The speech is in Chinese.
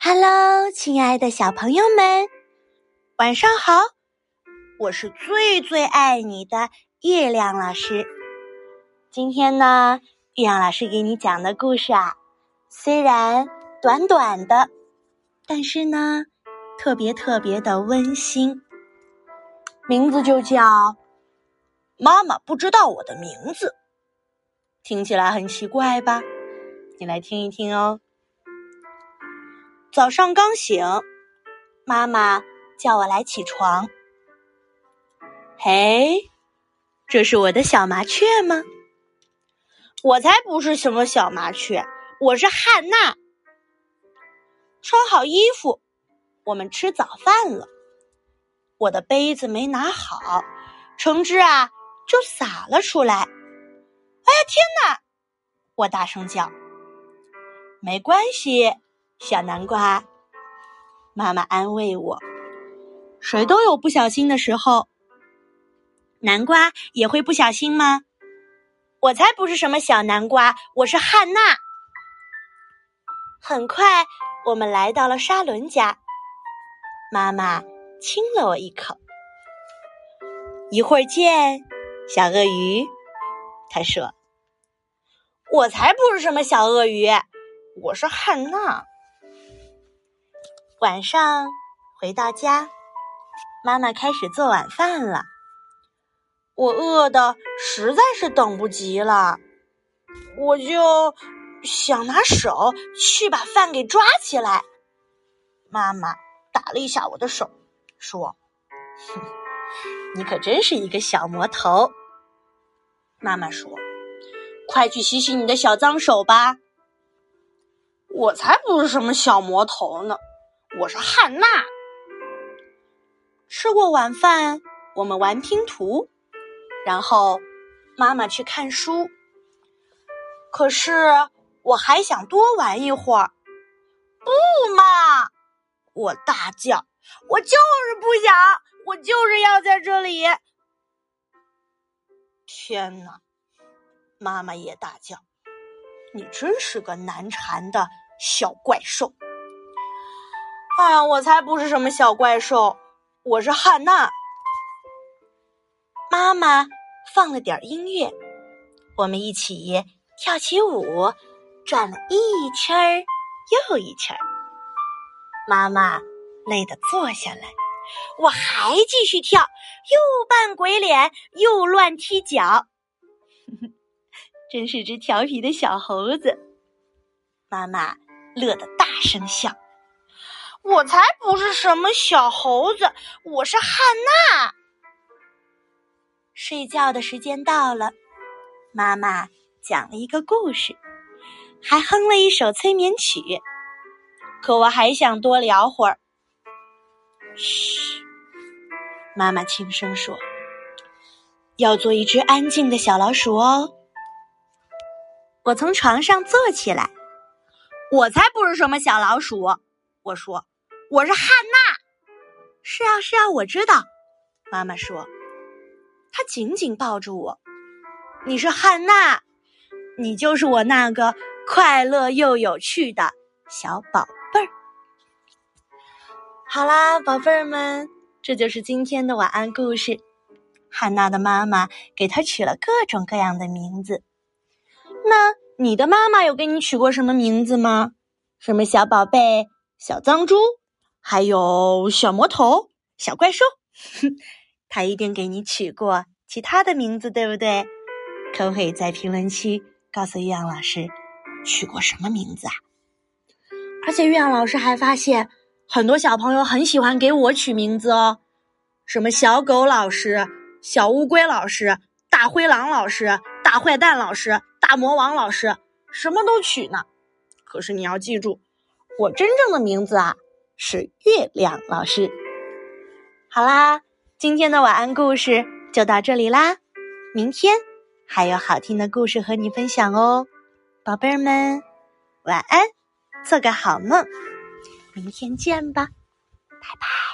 Hello，亲爱的小朋友们，晚上好！我是最最爱你的月亮老师。今天呢，月亮老师给你讲的故事啊，虽然短短的，但是呢，特别特别的温馨。名字就叫《妈妈不知道我的名字》，听起来很奇怪吧？你来听一听哦。早上刚醒，妈妈叫我来起床。嘿，这是我的小麻雀吗？我才不是什么小麻雀，我是汉娜。穿好衣服，我们吃早饭了。我的杯子没拿好，橙汁啊就洒了出来。哎呀，天哪！我大声叫。没关系。小南瓜，妈妈安慰我：“谁都有不小心的时候，南瓜也会不小心吗？”我才不是什么小南瓜，我是汉娜。很快，我们来到了沙伦家，妈妈亲了我一口。一会儿见，小鳄鱼。他说：“我才不是什么小鳄鱼，我是汉娜。”晚上回到家，妈妈开始做晚饭了。我饿的实在是等不及了，我就想拿手去把饭给抓起来。妈妈打了一下我的手，说：“哼，你可真是一个小魔头。”妈妈说：“快去洗洗你的小脏手吧。”我才不是什么小魔头呢。我是汉娜。吃过晚饭，我们玩拼图，然后妈妈去看书。可是我还想多玩一会儿。不嘛！我大叫，我就是不想，我就是要在这里。天哪！妈妈也大叫，你真是个难缠的小怪兽。哎呀，我才不是什么小怪兽，我是汉娜。妈妈放了点音乐，我们一起跳起舞，转了一圈儿又一圈儿。妈妈累得坐下来，我还继续跳，又扮鬼脸，又乱踢脚，真是只调皮的小猴子。妈妈乐得大声笑。我才不是什么小猴子，我是汉娜。睡觉的时间到了，妈妈讲了一个故事，还哼了一首催眠曲。可我还想多聊会儿。嘘，妈妈轻声说：“要做一只安静的小老鼠哦。”我从床上坐起来，我才不是什么小老鼠，我说。我是汉娜，是啊是啊，我知道。妈妈说，她紧紧抱住我。你是汉娜，你就是我那个快乐又有趣的小宝贝儿。好啦，宝贝儿们，这就是今天的晚安故事。汉娜的妈妈给她取了各种各样的名字。那你的妈妈有给你取过什么名字吗？什么小宝贝、小脏猪？还有小魔头、小怪兽，哼他一定给你取过其他的名字，对不对？可不可以在评论区告诉月亮老师取过什么名字啊？而且月亮老师还发现，很多小朋友很喜欢给我取名字哦，什么小狗老师、小乌龟老师、大灰狼老师、大坏蛋老师、大魔王老师，什么都取呢。可是你要记住，我真正的名字啊。是月亮老师。好啦，今天的晚安故事就到这里啦。明天还有好听的故事和你分享哦，宝贝儿们，晚安，做个好梦。明天见吧，拜拜。